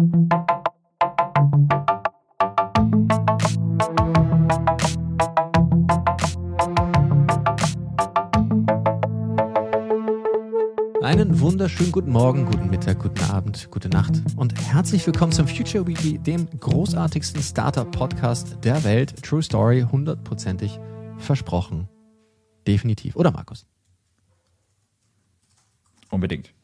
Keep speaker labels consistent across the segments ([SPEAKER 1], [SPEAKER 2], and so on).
[SPEAKER 1] Einen wunderschönen guten Morgen, guten Mittag, guten Abend, gute Nacht und herzlich willkommen zum Future Weekly, dem großartigsten Startup-Podcast der Welt. True Story, hundertprozentig versprochen. Definitiv. Oder Markus?
[SPEAKER 2] Unbedingt.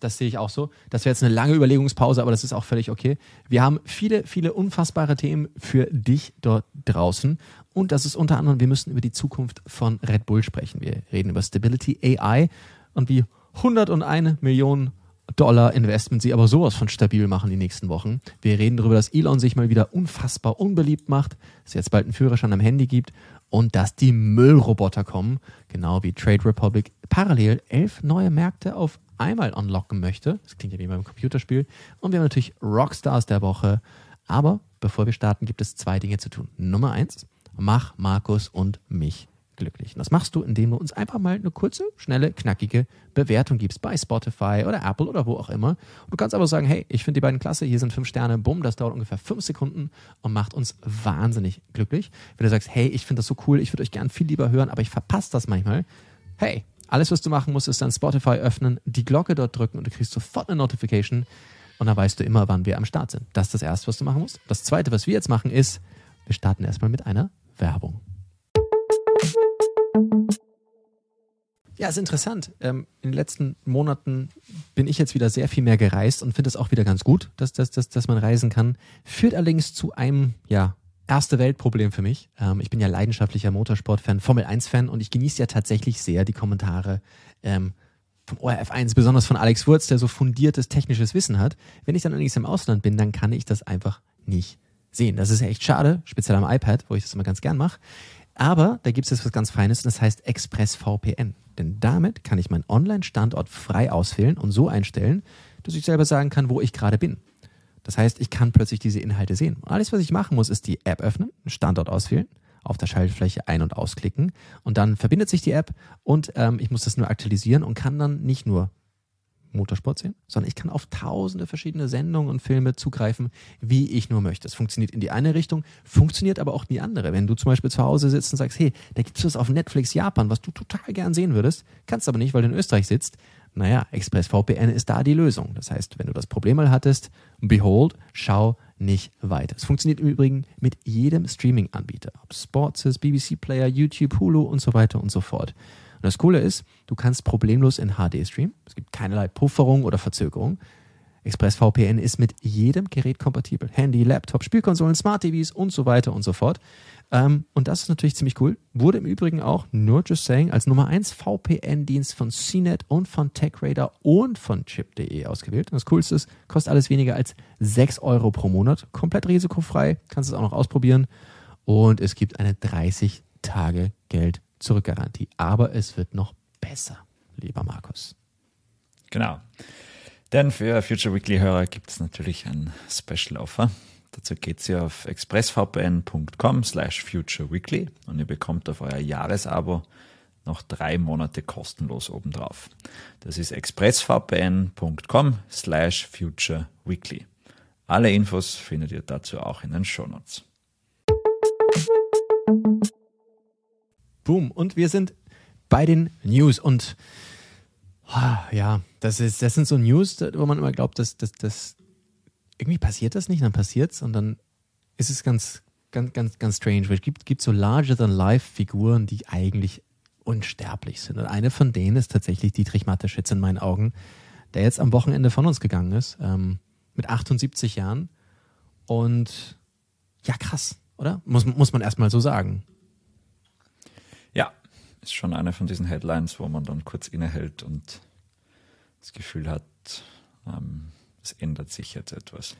[SPEAKER 1] Das sehe ich auch so. Das wäre jetzt eine lange Überlegungspause, aber das ist auch völlig okay. Wir haben viele, viele unfassbare Themen für dich dort draußen. Und das ist unter anderem, wir müssen über die Zukunft von Red Bull sprechen. Wir reden über Stability AI und wie 101 Millionen Dollar Investment sie aber sowas von stabil machen die nächsten Wochen. Wir reden darüber, dass Elon sich mal wieder unfassbar unbeliebt macht, es jetzt bald einen Führerschein am Handy gibt und dass die Müllroboter kommen, genau wie Trade Republic parallel elf neue Märkte auf einmal unlocken möchte. Das klingt ja wie beim Computerspiel. Und wir haben natürlich Rockstars der Woche. Aber bevor wir starten, gibt es zwei Dinge zu tun. Nummer eins, mach Markus und mich glücklich. Und das machst du, indem du uns einfach mal eine kurze, schnelle, knackige Bewertung gibst bei Spotify oder Apple oder wo auch immer. Und du kannst aber sagen, hey, ich finde die beiden klasse, hier sind fünf Sterne, bumm, das dauert ungefähr fünf Sekunden und macht uns wahnsinnig glücklich. Wenn du sagst, hey, ich finde das so cool, ich würde euch gern viel lieber hören, aber ich verpasse das manchmal. Hey, alles, was du machen musst, ist dann Spotify öffnen, die Glocke dort drücken und du kriegst sofort eine Notification und dann weißt du immer, wann wir am Start sind. Das ist das Erste, was du machen musst. Das Zweite, was wir jetzt machen, ist, wir starten erstmal mit einer Werbung. Ja, ist interessant. Ähm, in den letzten Monaten bin ich jetzt wieder sehr viel mehr gereist und finde es auch wieder ganz gut, dass, dass, dass, dass man reisen kann. Führt allerdings zu einem, ja, erste Weltproblem für mich. Ähm, ich bin ja leidenschaftlicher Motorsport-Fan, Formel 1-Fan und ich genieße ja tatsächlich sehr die Kommentare ähm, vom ORF1, besonders von Alex Wurz, der so fundiertes technisches Wissen hat. Wenn ich dann allerdings im Ausland bin, dann kann ich das einfach nicht sehen. Das ist echt schade, speziell am iPad, wo ich das immer ganz gern mache. Aber da gibt es jetzt was ganz Feines und das heißt ExpressVPN. Denn damit kann ich meinen Online-Standort frei auswählen und so einstellen, dass ich selber sagen kann, wo ich gerade bin. Das heißt, ich kann plötzlich diese Inhalte sehen. Und alles, was ich machen muss, ist die App öffnen, einen Standort auswählen, auf der Schaltfläche ein- und ausklicken und dann verbindet sich die App und ähm, ich muss das nur aktualisieren und kann dann nicht nur Motorsport sehen, sondern ich kann auf tausende verschiedene Sendungen und Filme zugreifen, wie ich nur möchte. Es funktioniert in die eine Richtung, funktioniert aber auch in die andere. Wenn du zum Beispiel zu Hause sitzt und sagst, hey, da gibt es was auf Netflix Japan, was du total gern sehen würdest, kannst aber nicht, weil du in Österreich sitzt. Naja, ExpressVPN ist da die Lösung. Das heißt, wenn du das Problem mal hattest, behold, schau nicht weiter. Es funktioniert im Übrigen mit jedem Streaming-Anbieter. Ob Sports ist, BBC Player, YouTube, Hulu und so weiter und so fort. Und das Coole ist, du kannst problemlos in HD streamen. Es gibt keinerlei Pufferung oder Verzögerung. ExpressVPN ist mit jedem Gerät kompatibel. Handy, Laptop, Spielkonsolen, Smart TVs und so weiter und so fort. Ähm, und das ist natürlich ziemlich cool. Wurde im Übrigen auch, nur just saying, als Nummer 1 VPN-Dienst von CNET und von TechRadar und von Chip.de ausgewählt. Und das Coolste ist, kostet alles weniger als 6 Euro pro Monat. Komplett risikofrei. Kannst es auch noch ausprobieren. Und es gibt eine 30 Tage Geld Zurückgarantie. Aber es wird noch besser, lieber Markus.
[SPEAKER 2] Genau. Denn für Future Weekly Hörer gibt es natürlich ein Special Offer. Dazu geht ihr auf expressvpn.com slash futureweekly und ihr bekommt auf euer Jahresabo noch drei Monate kostenlos obendrauf. Das ist expressvpn.com slash futureweekly. Alle Infos findet ihr dazu auch in den Shownotes.
[SPEAKER 1] Boom. Und wir sind bei den News. Und oh, ja, das, ist, das sind so News, wo man immer glaubt, dass das irgendwie passiert das nicht, dann passiert es und dann ist es ganz, ganz, ganz, ganz strange. Weil es gibt, gibt so larger-than-life-Figuren, die eigentlich unsterblich sind. Und eine von denen ist tatsächlich Dietrich Mateschitz in meinen Augen, der jetzt am Wochenende von uns gegangen ist, ähm, mit 78 Jahren. Und ja, krass, oder? Muss, muss man erstmal so sagen.
[SPEAKER 2] Ist schon eine von diesen Headlines, wo man dann kurz innehält und das Gefühl hat, ähm, es ändert sich jetzt etwas.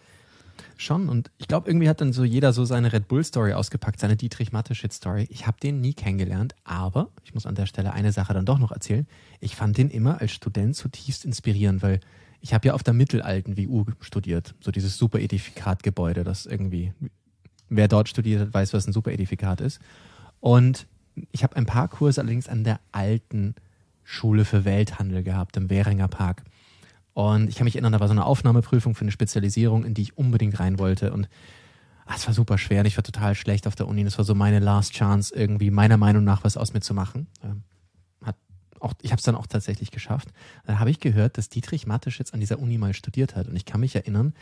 [SPEAKER 1] Schon, und ich glaube, irgendwie hat dann so jeder so seine Red Bull-Story ausgepackt, seine Dietrich Mateschitz-Story. Ich habe den nie kennengelernt, aber ich muss an der Stelle eine Sache dann doch noch erzählen. Ich fand den immer als Student zutiefst inspirierend, weil ich habe ja auf der mittelalten WU studiert, so dieses Super-Edifikat-Gebäude, das irgendwie, wer dort studiert hat, weiß, was ein Super-Edifikat ist. Und ich habe ein paar Kurse allerdings an der alten Schule für Welthandel gehabt, im Währinger Park. Und ich kann mich erinnern, da war so eine Aufnahmeprüfung für eine Spezialisierung, in die ich unbedingt rein wollte. Und ah, es war super schwer und ich war total schlecht auf der Uni. Das war so meine Last Chance, irgendwie meiner Meinung nach was aus mir zu machen. Ähm, hat auch, ich habe es dann auch tatsächlich geschafft. Dann habe ich gehört, dass Dietrich Mattisch jetzt an dieser Uni mal studiert hat. Und ich kann mich erinnern,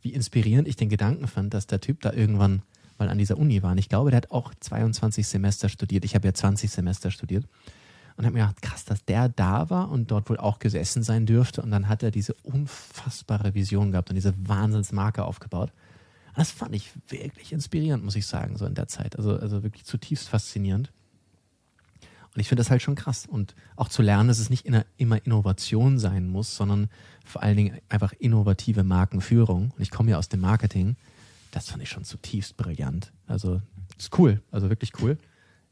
[SPEAKER 1] wie inspirierend ich den Gedanken fand, dass der Typ da irgendwann mal an dieser Uni war. Und ich glaube, der hat auch 22 Semester studiert. Ich habe ja 20 Semester studiert. Und habe mir gedacht, krass, dass der da war und dort wohl auch gesessen sein dürfte. Und dann hat er diese unfassbare Vision gehabt und diese Wahnsinnsmarke aufgebaut. Das fand ich wirklich inspirierend, muss ich sagen, so in der Zeit. Also, also wirklich zutiefst faszinierend. Und ich finde das halt schon krass. Und auch zu lernen, dass es nicht immer Innovation sein muss, sondern vor allen Dingen einfach innovative Markenführung. Und ich komme ja aus dem Marketing. Das fand ich schon zutiefst brillant. Also, ist cool. Also wirklich cool.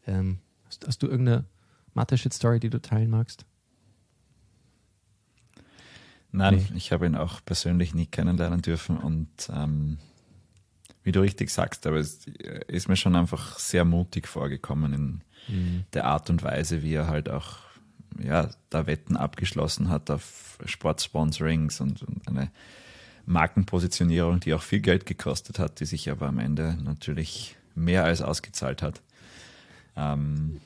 [SPEAKER 1] Ähm, hast, hast, du irgendeine Mathe-Shit-Story, die du teilen magst?
[SPEAKER 2] Nein, nee. ich habe ihn auch persönlich nie kennenlernen dürfen und ähm, wie du richtig sagst, aber es ist mir schon einfach sehr mutig vorgekommen in mhm. der Art und Weise, wie er halt auch ja, da Wetten abgeschlossen hat auf Sportsponsorings und, und eine Markenpositionierung, die auch viel Geld gekostet hat, die sich aber am Ende natürlich mehr als ausgezahlt hat. Ähm,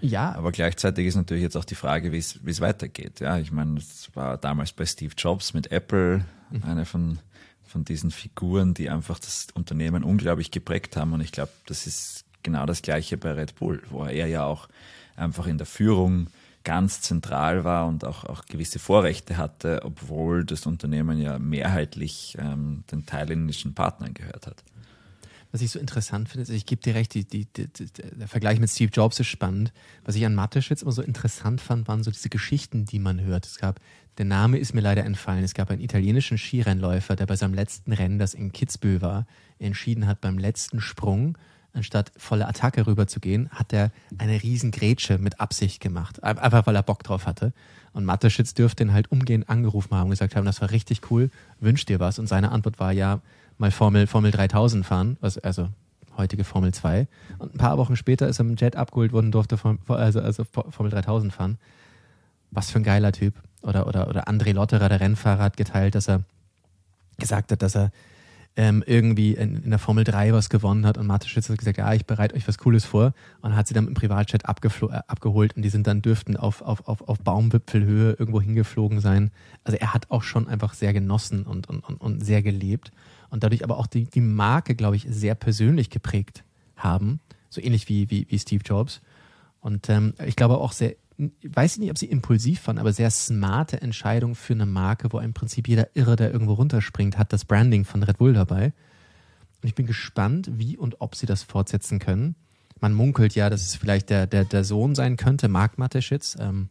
[SPEAKER 2] ja. Aber gleichzeitig ist natürlich jetzt auch die Frage, wie es weitergeht. Ja, ich meine, es war damals bei Steve Jobs mit Apple mhm. eine von, von diesen Figuren, die einfach das Unternehmen unglaublich geprägt haben. Und ich glaube, das ist genau das Gleiche bei Red Bull, wo er ja auch einfach in der Führung ganz zentral war und auch, auch gewisse Vorrechte hatte, obwohl das Unternehmen ja mehrheitlich ähm, den thailändischen Partnern gehört hat.
[SPEAKER 1] Was ich so interessant finde, ist, ich gebe dir recht, die, die, die, der Vergleich mit Steve Jobs ist spannend. Was ich an Mateschitz immer so interessant fand, waren so diese Geschichten, die man hört. Es gab, der Name ist mir leider entfallen, es gab einen italienischen Skirennläufer, der bei seinem letzten Rennen, das in Kitzbühel war, entschieden hat, beim letzten Sprung anstatt volle Attacke rüberzugehen, hat er eine riesen Grätsche mit Absicht gemacht. Einfach weil er Bock drauf hatte. Und Mateschitz dürfte ihn halt umgehend angerufen haben und gesagt haben, das war richtig cool, wünsch dir was. Und seine Antwort war ja, mal Formel, Formel 3000 fahren, was, also heutige Formel 2. Und ein paar Wochen später ist er dem Jet abgeholt worden, durfte also, also Formel 3000 fahren. Was für ein geiler Typ. Oder, oder, oder André Lotterer, der Rennfahrer, hat geteilt, dass er gesagt hat, dass er ähm, irgendwie in, in, der Formel 3 was gewonnen hat und Martin Schütz hat gesagt, ja, ich bereite euch was Cooles vor und hat sie dann im Privatchat äh, abgeholt und die sind dann dürften auf, auf, auf, auf Baumwipfelhöhe irgendwo hingeflogen sein. Also er hat auch schon einfach sehr genossen und, und, und, und sehr gelebt und dadurch aber auch die, die Marke, glaube ich, sehr persönlich geprägt haben, so ähnlich wie, wie, wie Steve Jobs. Und ähm, ich glaube auch sehr weiß ich nicht, ob sie impulsiv waren, aber sehr smarte Entscheidung für eine Marke, wo im Prinzip jeder Irre, der irgendwo runterspringt, hat das Branding von Red Bull dabei. Und ich bin gespannt, wie und ob sie das fortsetzen können. Man munkelt ja, dass es vielleicht der, der, der Sohn sein könnte, Marc Mateschitz. Ähm,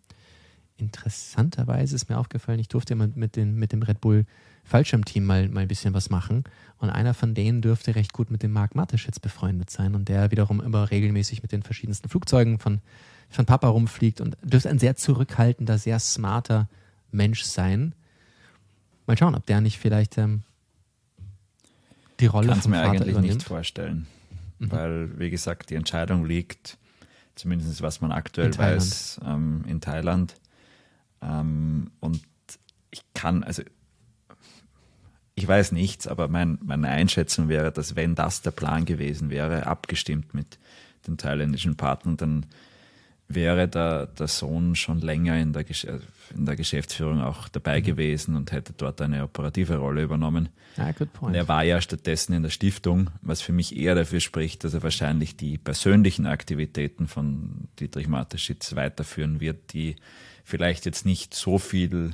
[SPEAKER 1] interessanterweise ist mir aufgefallen, ich durfte mit, mit, den, mit dem Red Bull Fallschirmteam mal, mal ein bisschen was machen. Und einer von denen dürfte recht gut mit dem Marc Mateschitz befreundet sein. Und der wiederum immer regelmäßig mit den verschiedensten Flugzeugen von von Papa rumfliegt und dürfte ein sehr zurückhaltender, sehr smarter Mensch sein. Mal schauen, ob der nicht vielleicht ähm, die Rolle
[SPEAKER 2] Kann's vom mir Vater eigentlich übernimmt. nicht vorstellen, mhm. weil wie gesagt die Entscheidung liegt, zumindest was man aktuell in weiß, ähm, in Thailand. Ähm, und ich kann also ich weiß nichts, aber mein, meine Einschätzung wäre, dass wenn das der Plan gewesen wäre, abgestimmt mit den thailändischen Partnern, dann wäre der, der Sohn schon länger in der, in der Geschäftsführung auch dabei mhm. gewesen und hätte dort eine operative Rolle übernommen.
[SPEAKER 1] Ah, good point. Und
[SPEAKER 2] er war ja stattdessen in der Stiftung, was für mich eher dafür spricht, dass er wahrscheinlich die persönlichen Aktivitäten von Dietrich Mateschitz weiterführen wird, die vielleicht jetzt nicht so viel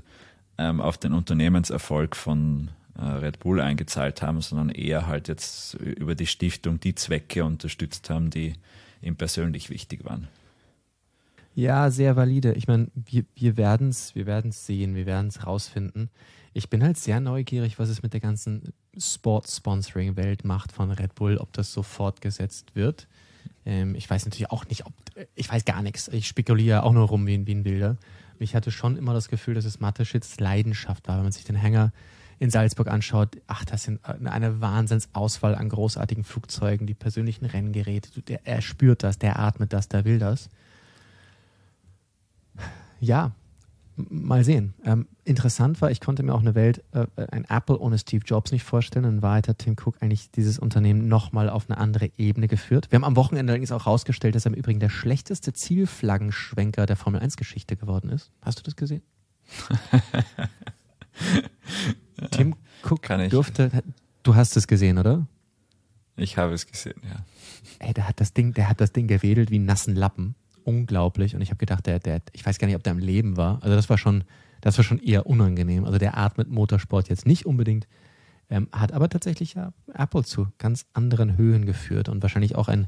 [SPEAKER 2] ähm, auf den Unternehmenserfolg von äh, Red Bull eingezahlt haben, sondern eher halt jetzt über die Stiftung die Zwecke unterstützt haben, die ihm persönlich wichtig waren.
[SPEAKER 1] Ja, sehr valide. Ich meine, wir, wir werden es wir werden's sehen, wir werden es rausfinden. Ich bin halt sehr neugierig, was es mit der ganzen Sport-Sponsoring-Welt macht von Red Bull, ob das so fortgesetzt wird. Ähm, ich weiß natürlich auch nicht, ob, ich weiß gar nichts. Ich spekuliere auch nur rum wie ein, wie ein Bilder. Ich hatte schon immer das Gefühl, dass es Mateschitz Leidenschaft war, wenn man sich den Hänger in Salzburg anschaut, ach, das sind eine Wahnsinnsauswahl an großartigen Flugzeugen, die persönlichen Renngeräte. Der, er spürt das, der atmet das, der will das ja, mal sehen. Ähm, interessant war, ich konnte mir auch eine Welt, äh, ein Apple ohne Steve Jobs nicht vorstellen. In Wahrheit hat Tim Cook eigentlich dieses Unternehmen nochmal auf eine andere Ebene geführt. Wir haben am Wochenende allerdings auch rausgestellt, dass er im Übrigen der schlechteste Zielflaggenschwenker der Formel 1 Geschichte geworden ist. Hast du das gesehen? Tim Cook durfte, du hast es gesehen, oder?
[SPEAKER 2] Ich habe es gesehen, ja.
[SPEAKER 1] Ey, der hat das Ding, der hat das Ding gewedelt wie nassen Lappen unglaublich und ich habe gedacht, der, der, ich weiß gar nicht, ob der im Leben war. Also das war schon, das war schon eher unangenehm. Also der atmet Motorsport jetzt nicht unbedingt, ähm, hat aber tatsächlich ja Apple zu ganz anderen Höhen geführt und wahrscheinlich auch ein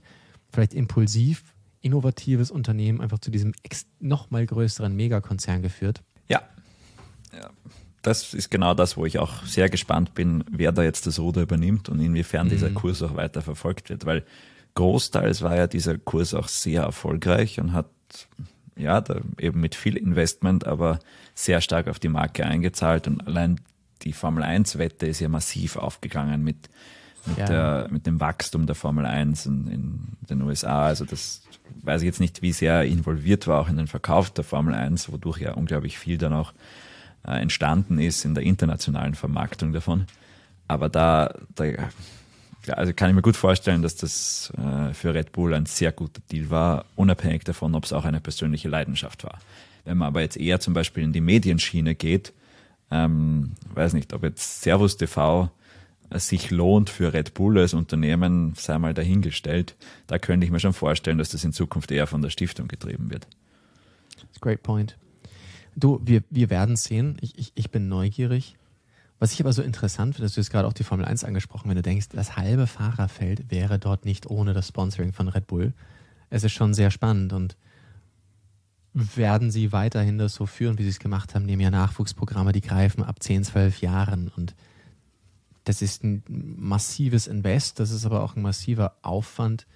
[SPEAKER 1] vielleicht impulsiv, innovatives Unternehmen einfach zu diesem noch mal größeren Megakonzern geführt.
[SPEAKER 2] Ja. ja. Das ist genau das, wo ich auch sehr gespannt bin, wer da jetzt das Ruder übernimmt und inwiefern mhm. dieser Kurs auch weiter verfolgt wird, weil großteils war ja dieser Kurs auch sehr erfolgreich und hat ja da eben mit viel Investment, aber sehr stark auf die Marke eingezahlt und allein die Formel 1 Wette ist ja massiv aufgegangen mit mit, ja. der, mit dem Wachstum der Formel 1 in, in, den USA. Also das weiß ich jetzt nicht, wie sehr involviert war auch in den Verkauf der Formel 1, wodurch ja unglaublich viel dann auch äh, entstanden ist in der internationalen Vermarktung davon. Aber da, da also kann ich mir gut vorstellen, dass das äh, für Red Bull ein sehr guter Deal war, unabhängig davon, ob es auch eine persönliche Leidenschaft war. Wenn man aber jetzt eher zum Beispiel in die Medienschiene geht, ähm, weiß nicht, ob jetzt Servus TV äh, sich lohnt für Red Bull als Unternehmen, sei mal dahingestellt. Da könnte ich mir schon vorstellen, dass das in Zukunft eher von der Stiftung getrieben wird.
[SPEAKER 1] That's a great point. Du, wir, wir werden sehen. Ich, ich, ich bin neugierig. Was ich aber so interessant finde, dass du jetzt gerade auch die Formel 1 angesprochen, wenn du denkst, das halbe Fahrerfeld wäre dort nicht ohne das Sponsoring von Red Bull. Es ist schon sehr spannend und werden sie weiterhin das so führen, wie sie es gemacht haben, nehmen ja Nachwuchsprogramme, die greifen ab 10, 12 Jahren und das ist ein massives Invest, das ist aber auch ein massiver Aufwand,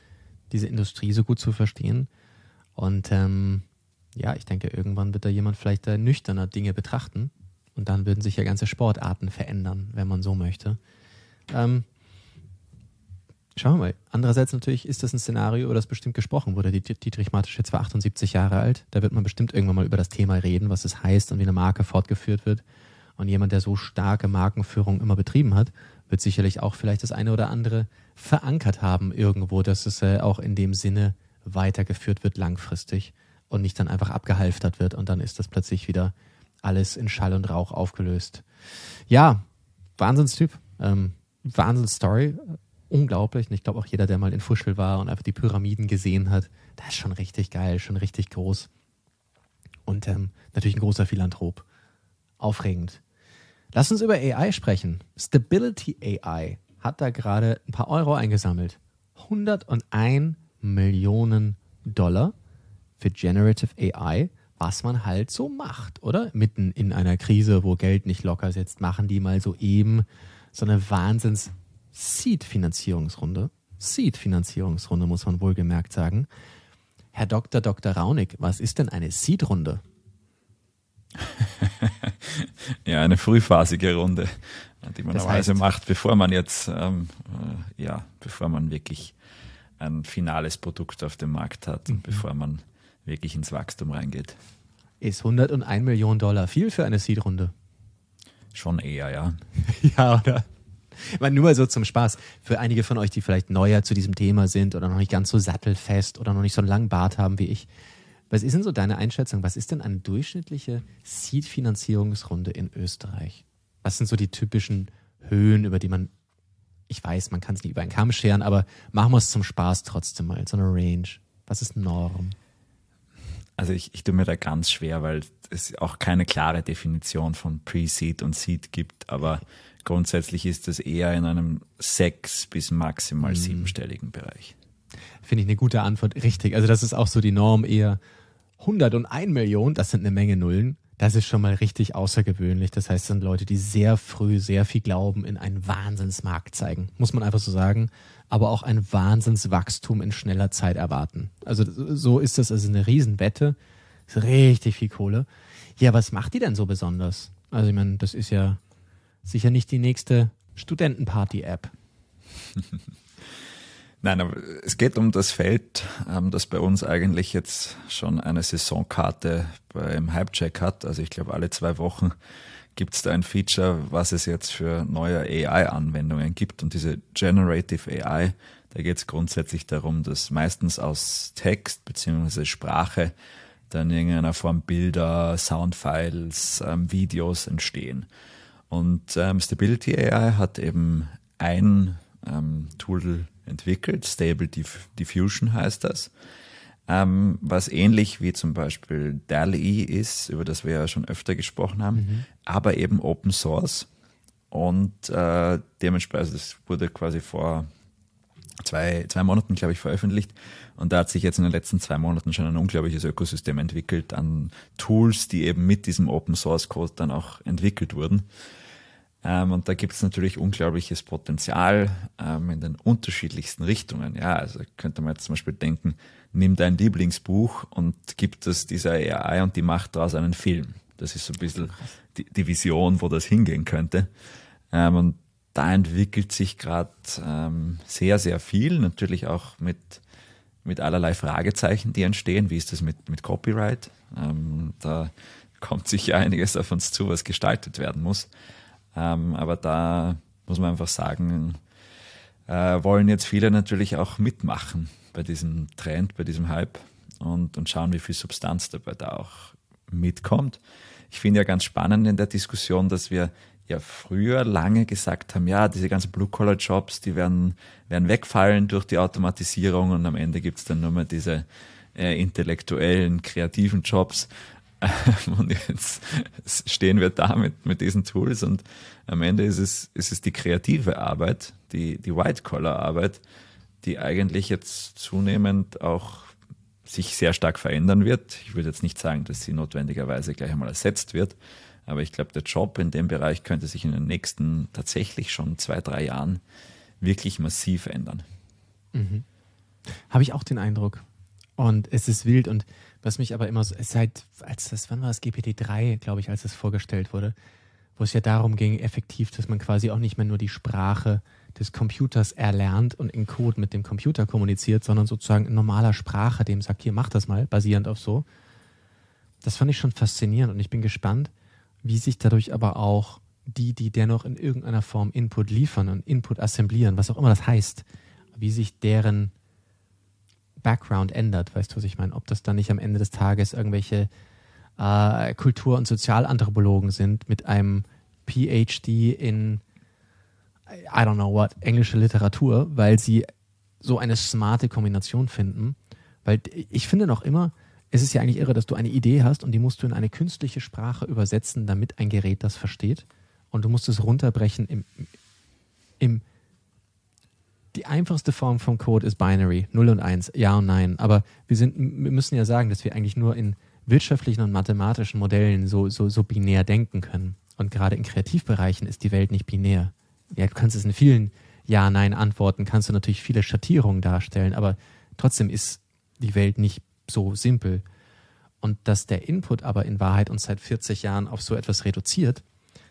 [SPEAKER 1] diese Industrie so gut zu verstehen. Und ähm, ja, ich denke, irgendwann wird da jemand vielleicht da nüchterner Dinge betrachten und dann würden sich ja ganze Sportarten verändern, wenn man so möchte. Ähm, schauen wir mal. Andererseits natürlich ist das ein Szenario, über das bestimmt gesprochen wurde. Dietrich Matisch ist zwar 78 Jahre alt, da wird man bestimmt irgendwann mal über das Thema reden, was es heißt und wie eine Marke fortgeführt wird. Und jemand, der so starke Markenführung immer betrieben hat, wird sicherlich auch vielleicht das eine oder andere verankert haben irgendwo, dass es äh, auch in dem Sinne weitergeführt wird langfristig und nicht dann einfach abgehalftert wird und dann ist das plötzlich wieder alles in Schall und Rauch aufgelöst. Ja, Wahnsinnstyp. Ähm, Wahnsinnsstory. Unglaublich. Und ich glaube auch jeder, der mal in Fuschel war und einfach die Pyramiden gesehen hat, das ist schon richtig geil, schon richtig groß. Und ähm, natürlich ein großer Philanthrop. Aufregend. Lass uns über AI sprechen. Stability AI hat da gerade ein paar Euro eingesammelt. 101 Millionen Dollar für Generative AI was man halt so macht, oder? Mitten in einer Krise, wo Geld nicht locker sitzt, machen die mal so eben so eine Wahnsinns Seed-Finanzierungsrunde. Seed-Finanzierungsrunde, muss man wohlgemerkt sagen. Herr Dr. Dr. Raunig, was ist denn eine Seed-Runde?
[SPEAKER 2] ja, eine frühphasige Runde, die man normalerweise heißt, macht, bevor man jetzt, ähm, äh, ja, bevor man wirklich ein finales Produkt auf dem Markt hat und mhm. bevor man wirklich ins Wachstum reingeht.
[SPEAKER 1] Ist 101 Millionen Dollar viel für eine Seed-Runde?
[SPEAKER 2] Schon eher, ja.
[SPEAKER 1] ja, oder? Ich meine, nur mal so zum Spaß. Für einige von euch, die vielleicht neuer zu diesem Thema sind oder noch nicht ganz so sattelfest oder noch nicht so einen langen Bart haben wie ich. Was ist denn so deine Einschätzung? Was ist denn eine durchschnittliche Seed-Finanzierungsrunde in Österreich? Was sind so die typischen Höhen, über die man, ich weiß, man kann es nicht über einen Kamm scheren, aber machen wir es zum Spaß trotzdem mal, so eine Range. Was ist Norm?
[SPEAKER 2] Also ich, ich tue mir da ganz schwer, weil es auch keine klare Definition von Pre-Seed und Seed gibt, aber grundsätzlich ist es eher in einem sechs- bis maximal mhm. siebenstelligen Bereich.
[SPEAKER 1] Finde ich eine gute Antwort. Richtig. Also das ist auch so die Norm eher 101 Millionen, das sind eine Menge Nullen. Das ist schon mal richtig außergewöhnlich. Das heißt, es sind Leute, die sehr früh sehr viel Glauben in einen Wahnsinnsmarkt zeigen. Muss man einfach so sagen aber auch ein Wahnsinnswachstum in schneller Zeit erwarten. Also so ist das, also eine Riesenwette, ist richtig viel Kohle. Ja, was macht die denn so besonders? Also ich meine, das ist ja sicher nicht die nächste Studentenparty-App.
[SPEAKER 2] Nein, aber es geht um das Feld, ähm, das bei uns eigentlich jetzt schon eine Saisonkarte beim Hypecheck hat. Also ich glaube, alle zwei Wochen gibt es da ein Feature, was es jetzt für neue AI-Anwendungen gibt. Und diese Generative AI, da geht es grundsätzlich darum, dass meistens aus Text beziehungsweise Sprache dann in irgendeiner Form Bilder, Soundfiles, ähm, Videos entstehen. Und ähm, Stability AI hat eben ein ähm, Tool entwickelt, Stable Diff Diffusion heißt das, ähm, was ähnlich wie zum Beispiel DALL-E ist, über das wir ja schon öfter gesprochen haben, mhm. aber eben Open Source. Und äh, dementsprechend, das wurde quasi vor zwei, zwei Monaten, glaube ich, veröffentlicht. Und da hat sich jetzt in den letzten zwei Monaten schon ein unglaubliches Ökosystem entwickelt an Tools, die eben mit diesem Open Source Code dann auch entwickelt wurden. Ähm, und da gibt es natürlich unglaubliches Potenzial ähm, in den unterschiedlichsten Richtungen. Ja, also könnte man jetzt zum Beispiel denken, nimm dein Lieblingsbuch und gib das dieser AI und die macht daraus einen Film. Das ist so ein bisschen die, die Vision, wo das hingehen könnte. Ähm, und da entwickelt sich gerade ähm, sehr, sehr viel, natürlich auch mit, mit allerlei Fragezeichen, die entstehen. Wie ist das mit, mit Copyright? Ähm, da kommt sicher einiges auf uns zu, was gestaltet werden muss. Ähm, aber da muss man einfach sagen, äh, wollen jetzt viele natürlich auch mitmachen bei diesem Trend, bei diesem Hype und, und schauen, wie viel Substanz dabei da auch mitkommt. Ich finde ja ganz spannend in der Diskussion, dass wir ja früher lange gesagt haben, ja, diese ganzen Blue-Collar-Jobs, die werden, werden wegfallen durch die Automatisierung und am Ende gibt's dann nur mehr diese äh, intellektuellen, kreativen Jobs. Und jetzt stehen wir da mit, mit diesen Tools und am Ende ist es, ist es die kreative Arbeit, die, die White-Collar-Arbeit, die eigentlich jetzt zunehmend auch sich sehr stark verändern wird. Ich würde jetzt nicht sagen, dass sie notwendigerweise gleich einmal ersetzt wird, aber ich glaube, der Job in dem Bereich könnte sich in den nächsten tatsächlich schon zwei, drei Jahren wirklich massiv ändern.
[SPEAKER 1] Mhm. Habe ich auch den Eindruck. Und es ist wild und was mich aber immer seit, als das, wann war das GPT-3, glaube ich, als das vorgestellt wurde, wo es ja darum ging, effektiv, dass man quasi auch nicht mehr nur die Sprache des Computers erlernt und in Code mit dem Computer kommuniziert, sondern sozusagen in normaler Sprache dem sagt, hier, mach das mal, basierend auf so. Das fand ich schon faszinierend und ich bin gespannt, wie sich dadurch aber auch die, die dennoch in irgendeiner Form Input liefern und Input assemblieren, was auch immer das heißt, wie sich deren Background ändert. Weißt du, was ich meine? Ob das dann nicht am Ende des Tages irgendwelche äh, Kultur- und Sozialanthropologen sind mit einem PhD in, I don't know what, englische Literatur, weil sie so eine smarte Kombination finden. Weil ich finde noch immer, es ist ja eigentlich irre, dass du eine Idee hast und die musst du in eine künstliche Sprache übersetzen, damit ein Gerät das versteht. Und du musst es runterbrechen im, im die einfachste Form von Code ist Binary, 0 und 1, Ja und Nein. Aber wir, sind, wir müssen ja sagen, dass wir eigentlich nur in wirtschaftlichen und mathematischen Modellen so, so, so binär denken können. Und gerade in Kreativbereichen ist die Welt nicht binär. Ja, du kannst es in vielen Ja-Nein-Antworten, kannst du natürlich viele Schattierungen darstellen, aber trotzdem ist die Welt nicht so simpel. Und dass der Input aber in Wahrheit uns seit 40 Jahren auf so etwas reduziert,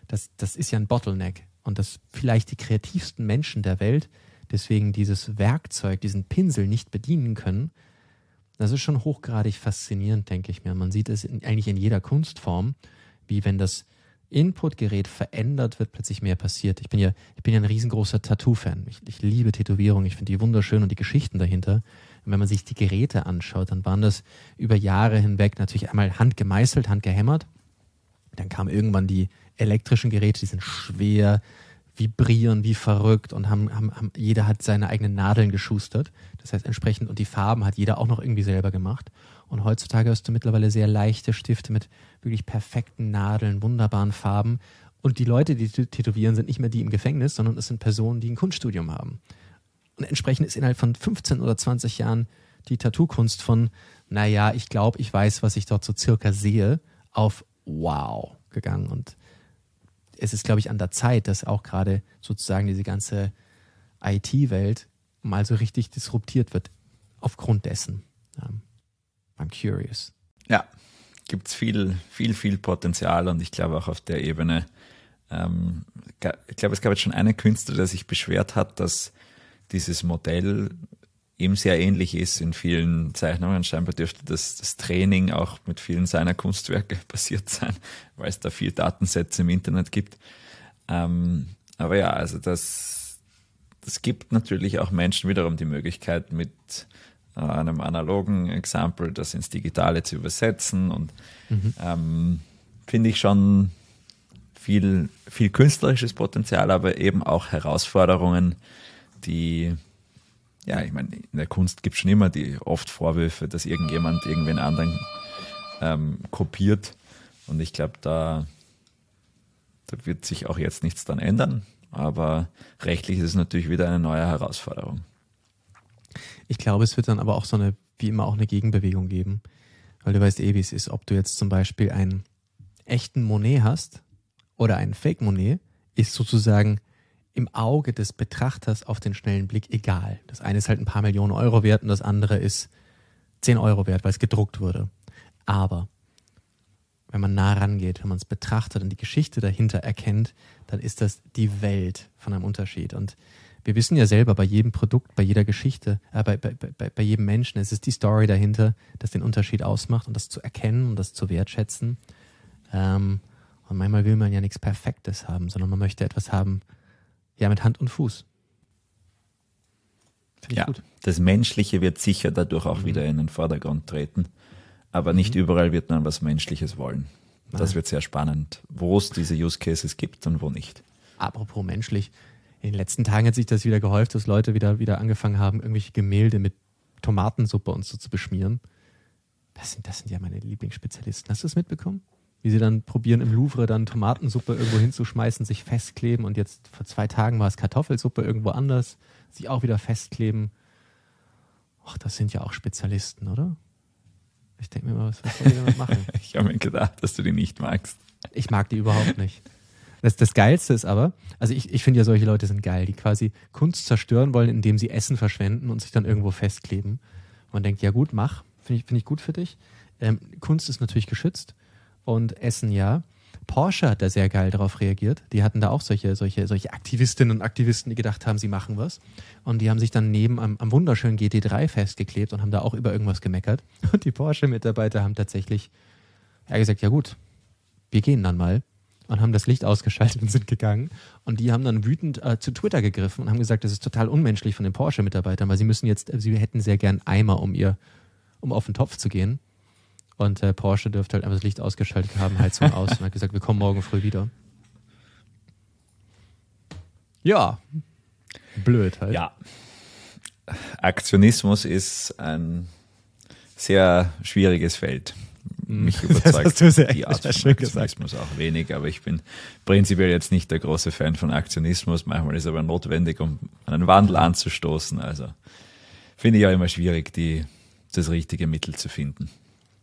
[SPEAKER 1] das, das ist ja ein Bottleneck. Und dass vielleicht die kreativsten Menschen der Welt deswegen dieses Werkzeug, diesen Pinsel nicht bedienen können, das ist schon hochgradig faszinierend, denke ich mir. Man sieht es in, eigentlich in jeder Kunstform, wie wenn das Inputgerät verändert wird, plötzlich mehr passiert. Ich bin ja, ich bin ja ein riesengroßer Tattoo-Fan. Ich, ich liebe Tätowierungen, ich finde die wunderschön und die Geschichten dahinter. Und wenn man sich die Geräte anschaut, dann waren das über Jahre hinweg natürlich einmal handgemeißelt, handgehämmert. Dann kamen irgendwann die elektrischen Geräte, die sind schwer, vibrieren wie verrückt und haben, haben, haben, jeder hat seine eigenen Nadeln geschustert. Das heißt entsprechend, und die Farben hat jeder auch noch irgendwie selber gemacht. Und heutzutage hast du mittlerweile sehr leichte Stifte mit wirklich perfekten Nadeln, wunderbaren Farben. Und die Leute, die tätowieren, sind nicht mehr die im Gefängnis, sondern es sind Personen, die ein Kunststudium haben. Und entsprechend ist innerhalb von 15 oder 20 Jahren die Tattoo-Kunst von, naja, ich glaube, ich weiß, was ich dort so circa sehe, auf wow gegangen. Und es ist, glaube ich, an der Zeit, dass auch gerade sozusagen diese ganze IT-Welt mal so richtig disruptiert wird aufgrund dessen. Um, I'm curious.
[SPEAKER 2] Ja, gibt es viel, viel, viel Potenzial und ich glaube auch auf der Ebene, ähm, ich glaube, es gab jetzt schon einen Künstler, der sich beschwert hat, dass dieses Modell ihm sehr ähnlich ist in vielen Zeichnungen. Scheinbar dürfte das, das Training auch mit vielen seiner Kunstwerke passiert sein, weil es da viel Datensätze im Internet gibt. Ähm, aber ja, also das, das gibt natürlich auch Menschen wiederum die Möglichkeit, mit äh, einem analogen Exempel das ins Digitale zu übersetzen und mhm. ähm, finde ich schon viel, viel künstlerisches Potenzial, aber eben auch Herausforderungen, die, ja, ich meine, in der Kunst gibt es schon immer die oft Vorwürfe, dass irgendjemand irgendwen anderen ähm, kopiert. Und ich glaube, da, da wird sich auch jetzt nichts dran ändern. Aber rechtlich ist es natürlich wieder eine neue Herausforderung.
[SPEAKER 1] Ich glaube, es wird dann aber auch so eine, wie immer, auch eine Gegenbewegung geben. Weil du weißt eh, wie es ist, ob du jetzt zum Beispiel einen echten Monet hast oder einen Fake Monet, ist sozusagen im Auge des Betrachters auf den schnellen Blick egal. Das eine ist halt ein paar Millionen Euro wert und das andere ist 10 Euro wert, weil es gedruckt wurde. Aber wenn man nah rangeht, wenn man es betrachtet und die Geschichte dahinter erkennt, dann ist das die Welt von einem Unterschied. Und wir wissen ja selber bei jedem Produkt, bei jeder Geschichte, äh, bei, bei, bei, bei jedem Menschen, es ist die Story dahinter, das den Unterschied ausmacht und das zu erkennen und das zu wertschätzen. Ähm, und manchmal will man ja nichts Perfektes haben, sondern man möchte etwas haben, ja, mit Hand und Fuß.
[SPEAKER 2] Finde ja, gut. Das Menschliche wird sicher dadurch auch mhm. wieder in den Vordergrund treten. Aber nicht mhm. überall wird man was Menschliches wollen. Nein. Das wird sehr spannend, wo es diese Use Cases gibt und wo nicht.
[SPEAKER 1] Apropos menschlich, in den letzten Tagen hat sich das wieder gehäuft, dass Leute wieder, wieder angefangen haben, irgendwelche Gemälde mit Tomatensuppe und so zu beschmieren. Das sind, das sind ja meine Lieblingsspezialisten. Hast du das mitbekommen? Wie sie dann probieren im Louvre dann Tomatensuppe irgendwo hinzuschmeißen, sich festkleben und jetzt vor zwei Tagen war es Kartoffelsuppe irgendwo anders, sich auch wieder festkleben. Ach, das sind ja auch Spezialisten, oder? Ich denke mir mal, was, was soll ich damit machen?
[SPEAKER 2] ich habe mir gedacht, dass du die nicht magst.
[SPEAKER 1] Ich mag die überhaupt nicht. Das, das Geilste ist aber, also ich, ich finde ja, solche Leute sind geil, die quasi Kunst zerstören wollen, indem sie Essen verschwenden und sich dann irgendwo festkleben. Man denkt, ja gut, mach, finde ich, find ich gut für dich. Ähm, Kunst ist natürlich geschützt und Essen ja. Porsche hat da sehr geil darauf reagiert. Die hatten da auch solche, solche, solche Aktivistinnen und Aktivisten, die gedacht haben, sie machen was. Und die haben sich dann neben am, am wunderschönen GT3 festgeklebt und haben da auch über irgendwas gemeckert. Und die Porsche-Mitarbeiter haben tatsächlich ja, gesagt, ja gut, wir gehen dann mal. Und haben das Licht ausgeschaltet und sind gegangen. Und die haben dann wütend äh, zu Twitter gegriffen und haben gesagt, das ist total unmenschlich von den Porsche-Mitarbeitern, weil sie müssen jetzt, sie hätten sehr gern Eimer, um ihr, um auf den Topf zu gehen. Und äh, Porsche dürfte halt einfach das Licht ausgeschaltet haben, Heizung aus und hat gesagt, wir kommen morgen früh wieder. Ja. Blöd halt.
[SPEAKER 2] Ja. Aktionismus ist ein sehr schwieriges Feld.
[SPEAKER 1] Hm. Mich überzeugt
[SPEAKER 2] die Art von Aktionismus auch wenig, aber ich bin prinzipiell jetzt nicht der große Fan von Aktionismus. Manchmal ist es aber notwendig, um einen Wandel anzustoßen. Also finde ich auch immer schwierig, die, das richtige Mittel zu finden.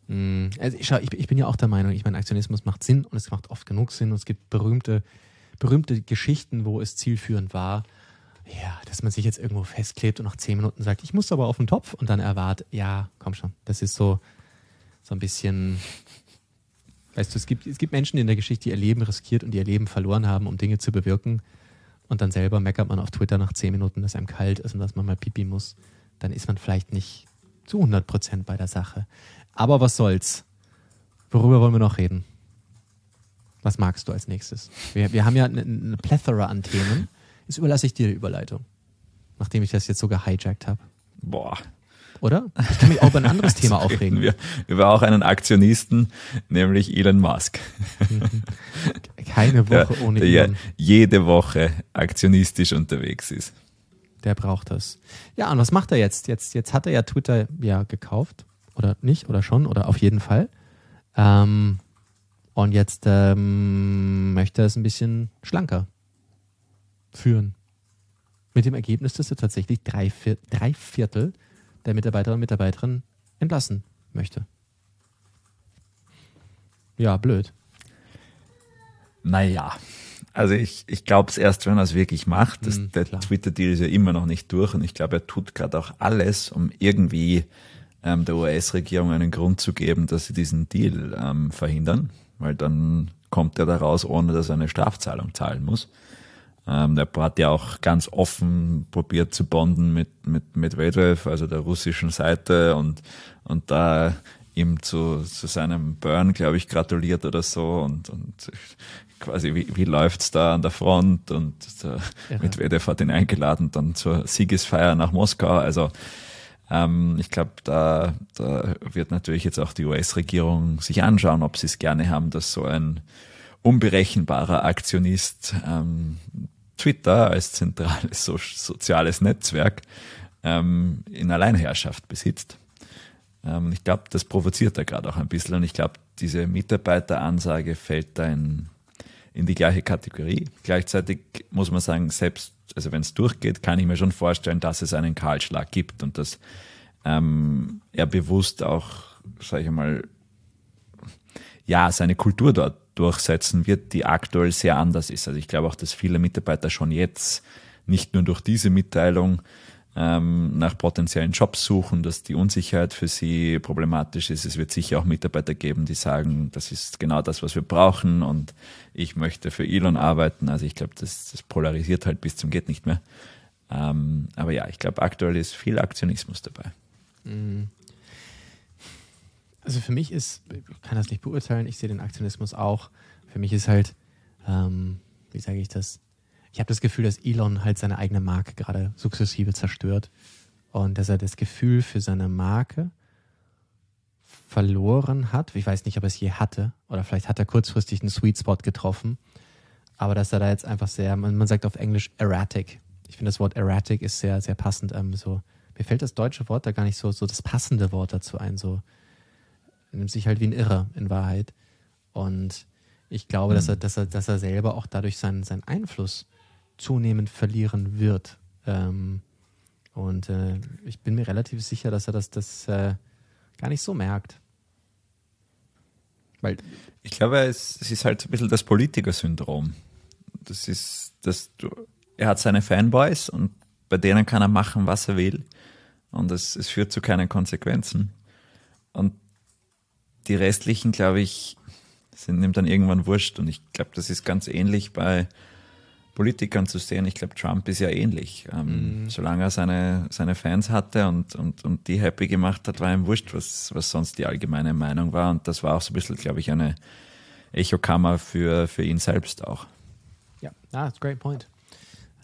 [SPEAKER 1] Mm, also ich, ich, ich bin ja auch der Meinung, ich meine, Aktionismus macht Sinn und es macht oft genug Sinn und es gibt berühmte, berühmte Geschichten, wo es zielführend war, ja, dass man sich jetzt irgendwo festklebt und nach zehn Minuten sagt, ich muss aber auf den Topf und dann erwartet, ja, komm schon, das ist so, so ein bisschen, weißt du, es gibt, es gibt Menschen in der Geschichte, die ihr Leben riskiert und ihr Leben verloren haben, um Dinge zu bewirken. Und dann selber meckert man auf Twitter nach zehn Minuten, dass einem kalt ist und dass man mal pipi muss, dann ist man vielleicht nicht zu 100 Prozent bei der Sache. Aber was soll's? Worüber wollen wir noch reden? Was magst du als nächstes? Wir, wir haben ja eine, eine Plethora an Themen. Jetzt überlasse ich dir die Überleitung. Nachdem ich das jetzt so gehijackt habe.
[SPEAKER 2] Boah.
[SPEAKER 1] Oder? Ich kann mich auch über ein anderes Thema aufregen.
[SPEAKER 2] Wir über auch einen Aktionisten, nämlich Elon Musk.
[SPEAKER 1] Keine Woche der, ohne
[SPEAKER 2] der Elon. jede Woche aktionistisch unterwegs ist.
[SPEAKER 1] Der braucht das. Ja, und was macht er jetzt? Jetzt, jetzt hat er ja Twitter ja gekauft oder nicht oder schon oder auf jeden Fall. Ähm, und jetzt ähm, möchte er es ein bisschen schlanker führen. Mit dem Ergebnis, dass er tatsächlich drei, Vier drei Viertel der Mitarbeiterinnen und Mitarbeiterinnen entlassen möchte. Ja, blöd.
[SPEAKER 2] Naja, also ich, ich glaube es erst, wenn er es wirklich macht. Das, mm, der Twitter-Deal ist ja immer noch nicht durch und ich glaube, er tut gerade auch alles, um irgendwie ähm, der US-Regierung einen Grund zu geben, dass sie diesen Deal ähm, verhindern, weil dann kommt er da raus, ohne dass er eine Strafzahlung zahlen muss. Ähm, der hat ja auch ganz offen probiert zu bonden mit, mit Medvedev, also der russischen Seite und, und da ihm zu, zu seinem Burn, glaube ich, gratuliert oder so und, und quasi, wie, wie läuft's da an der Front und der ja. Medvedev hat ihn eingeladen dann zur Siegesfeier nach Moskau. Also ähm, ich glaube, da, da wird natürlich jetzt auch die US-Regierung sich anschauen, ob sie es gerne haben, dass so ein unberechenbarer Aktionist ähm, Twitter als zentrales so soziales Netzwerk ähm, in Alleinherrschaft besitzt. Ähm, ich glaube, das provoziert er gerade auch ein bisschen und ich glaube, diese Mitarbeiteransage fällt da in, in die gleiche Kategorie. Gleichzeitig muss man sagen, selbst, also wenn es durchgeht, kann ich mir schon vorstellen, dass es einen Kahlschlag gibt und dass ähm, er bewusst auch, sage ich mal, ja, seine Kultur dort durchsetzen wird, die aktuell sehr anders ist. Also ich glaube auch, dass viele Mitarbeiter schon jetzt nicht nur durch diese Mitteilung ähm, nach potenziellen Jobs suchen, dass die Unsicherheit für sie problematisch ist. Es wird sicher auch Mitarbeiter geben, die sagen, das ist genau das, was wir brauchen und ich möchte für Elon arbeiten. Also ich glaube, das, das polarisiert halt bis zum geht nicht mehr. Ähm, aber ja, ich glaube, aktuell ist viel Aktionismus dabei. Mhm.
[SPEAKER 1] Also für mich ist, ich kann das nicht beurteilen, ich sehe den Aktionismus auch. Für mich ist halt, ähm, wie sage ich das? Ich habe das Gefühl, dass Elon halt seine eigene Marke gerade sukzessive zerstört und dass er das Gefühl für seine Marke verloren hat. Ich weiß nicht, ob er es je hatte oder vielleicht hat er kurzfristig einen Sweet Spot getroffen, aber dass er da jetzt einfach sehr, man, man sagt auf Englisch erratic. Ich finde das Wort erratic ist sehr, sehr passend. Ähm, so mir fällt das deutsche Wort da gar nicht so, so das passende Wort dazu ein. So nimmt sich halt wie ein Irrer in Wahrheit. Und ich glaube, mhm. dass er, dass er, dass er selber auch dadurch seinen, seinen Einfluss zunehmend verlieren wird. Ähm, und äh, ich bin mir relativ sicher, dass er das, das äh, gar nicht so merkt.
[SPEAKER 2] Weil ich glaube, es, es ist halt ein bisschen das Politiker-Syndrom. Das ist, dass du, er hat seine Fanboys und bei denen kann er machen, was er will. Und es, es führt zu keinen Konsequenzen. Und die restlichen, glaube ich, sind ihm dann irgendwann wurscht. Und ich glaube, das ist ganz ähnlich bei Politikern zu sehen. Ich glaube, Trump ist ja ähnlich. Ähm, mhm. Solange er seine, seine Fans hatte und, und, und die happy gemacht hat, war ihm wurscht, was, was sonst die allgemeine Meinung war. Und das war auch so ein bisschen, glaube ich, eine Echokammer für, für ihn selbst auch.
[SPEAKER 1] Ja, ah, that's a great point.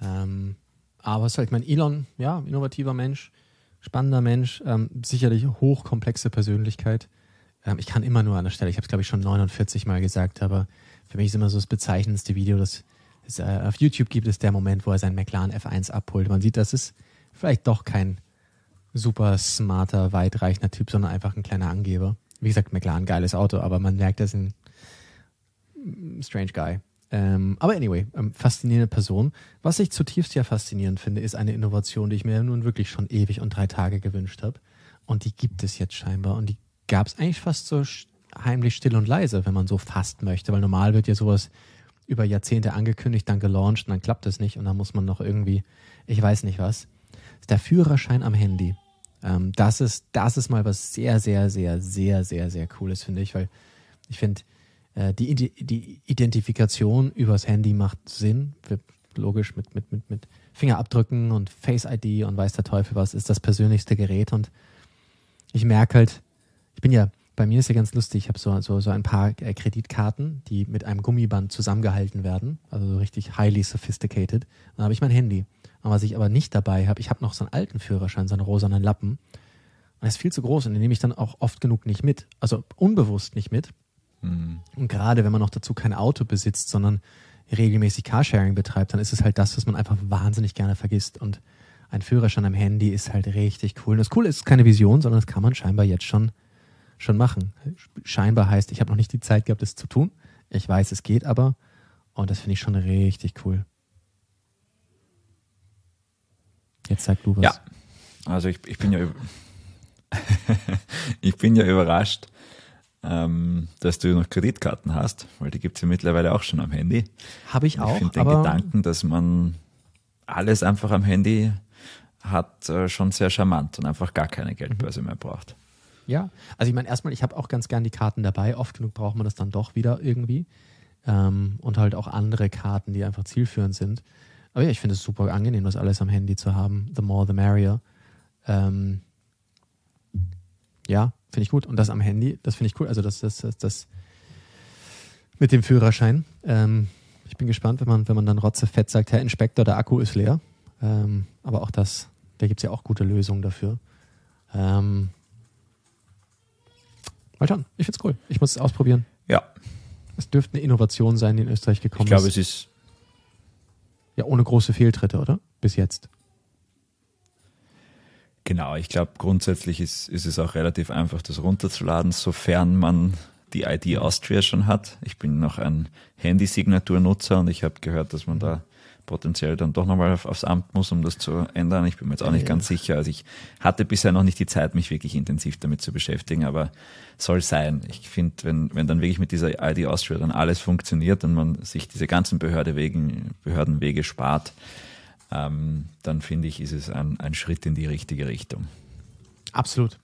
[SPEAKER 1] Ähm, aber halt, ich meine, Elon, ja, innovativer Mensch, spannender Mensch, ähm, sicherlich hochkomplexe Persönlichkeit. Ähm, ich kann immer nur an der Stelle, ich habe es glaube ich schon 49 Mal gesagt, aber für mich ist immer so das bezeichnendste Video, das es, äh, auf YouTube gibt es der Moment, wo er seinen McLaren F1 abholt. Man sieht, das ist vielleicht doch kein super smarter, weitreichender Typ, sondern einfach ein kleiner Angeber. Wie gesagt, McLaren, geiles Auto, aber man merkt, er ist ein strange guy. Ähm, aber anyway, ähm, faszinierende Person. Was ich zutiefst ja faszinierend finde, ist eine Innovation, die ich mir nun wirklich schon ewig und drei Tage gewünscht habe. Und die gibt es jetzt scheinbar. Und die gab es eigentlich fast so heimlich still und leise, wenn man so fast möchte. Weil normal wird ja sowas über Jahrzehnte angekündigt, dann gelauncht und dann klappt es nicht. Und dann muss man noch irgendwie, ich weiß nicht was. Der Führerschein am Handy. Ähm, das ist, das ist mal was sehr, sehr, sehr, sehr, sehr, sehr cooles, finde ich. Weil ich finde, äh, die, die Identifikation übers Handy macht Sinn. Logisch mit, mit, mit, mit Fingerabdrücken und Face ID und weiß der Teufel was, ist das persönlichste Gerät. Und ich merke halt, ich bin ja, bei mir ist ja ganz lustig, ich habe so, so, so ein paar äh, Kreditkarten, die mit einem Gummiband zusammengehalten werden, also so richtig highly sophisticated. Dann habe ich mein Handy. Und was ich aber nicht dabei habe, ich habe noch so einen alten Führerschein, so einen rosanen Lappen. Und der ist viel zu groß und den nehme ich dann auch oft genug nicht mit. Also unbewusst nicht mit. Mhm. Und gerade wenn man noch dazu kein Auto besitzt, sondern regelmäßig Carsharing betreibt, dann ist es halt das, was man einfach wahnsinnig gerne vergisst. Und ein Führerschein am Handy ist halt richtig cool. Und das Coole ist keine Vision, sondern das kann man scheinbar jetzt schon, schon machen. Scheinbar heißt, ich habe noch nicht die Zeit gehabt, das zu tun. Ich weiß, es geht aber. Und das finde ich schon richtig cool. Jetzt sag du was.
[SPEAKER 2] Ja, also ich, ich bin ja ich bin ja überrascht, ähm, dass du noch Kreditkarten hast, weil die gibt es ja mittlerweile auch schon am Handy.
[SPEAKER 1] Habe ich auch.
[SPEAKER 2] Ich finde den Gedanken, dass man alles einfach am Handy hat, äh, schon sehr charmant und einfach gar keine Geldbörse mehr braucht.
[SPEAKER 1] Ja, also ich meine, erstmal, ich habe auch ganz gern die Karten dabei. Oft genug braucht man das dann doch wieder irgendwie. Ähm, und halt auch andere Karten, die einfach zielführend sind. Aber ja, ich finde es super angenehm, das alles am Handy zu haben. The more, the merrier. Ähm, ja, finde ich gut. Und das am Handy, das finde ich cool. Also das, das, das, das mit dem Führerschein. Ähm, ich bin gespannt, wenn man, wenn man dann rotzefett sagt, Herr Inspektor, der Akku ist leer. Ähm, aber auch das, da gibt es ja auch gute Lösungen dafür. Ähm, mal schauen, ich finde es cool. Ich muss es ausprobieren.
[SPEAKER 2] Ja.
[SPEAKER 1] Es dürfte eine Innovation sein, die in Österreich gekommen
[SPEAKER 2] ich glaube,
[SPEAKER 1] ist.
[SPEAKER 2] es ist
[SPEAKER 1] Ja, ohne große Fehltritte, oder? Bis jetzt.
[SPEAKER 2] Genau, ich glaube, grundsätzlich ist, ist es auch relativ einfach, das runterzuladen, sofern man die ID Austria schon hat. Ich bin noch ein Handysignaturnutzer und ich habe gehört, dass man da potenziell dann doch nochmal auf, aufs Amt muss, um das zu ändern. Ich bin mir jetzt auch nicht
[SPEAKER 1] Ja.
[SPEAKER 2] ganz sicher. Also ich hatte bisher noch nicht die Zeit, mich wirklich intensiv damit zu beschäftigen, aber soll sein. Ich finde, wenn, wenn dann wirklich mit dieser ID Austria dann alles funktioniert und man sich diese ganzen Behördewegen, Behördenwege spart, ähm, dann finde ich, ist es ein, ein Schritt in die richtige Richtung.
[SPEAKER 1] Absolut.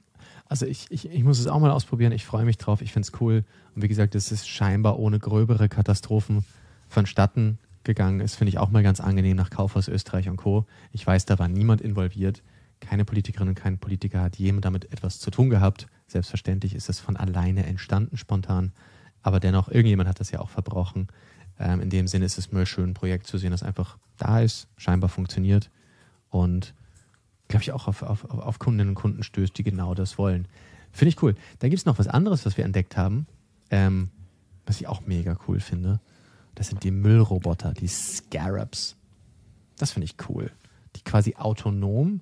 [SPEAKER 1] Also ich, ich, ich muss es auch mal ausprobieren. Ich freue mich drauf. Ich finde es cool. Und wie gesagt, es ist scheinbar ohne gröbere Katastrophen vonstatten gegangen. Das finde ich auch mal ganz angenehm nach Kaufhaus Österreich und Co. Ich weiß, da war niemand involviert. Keine Politikerin und kein Politiker hat jemand damit etwas zu tun gehabt. Selbstverständlich ist das von alleine entstanden, spontan. Aber dennoch, irgendjemand hat das ja auch verbrochen. Ähm, in dem Sinne ist es mir schön, ein Projekt zu sehen, das einfach da ist, scheinbar funktioniert und glaube ich, auch auf, auf, auf Kundinnen und Kunden stößt, die genau das wollen. Finde ich cool. Dann gibt es noch was anderes, was wir entdeckt haben, ähm, was ich auch mega cool finde. Das sind die Müllroboter, die Scarabs. Das finde ich cool. Die quasi autonom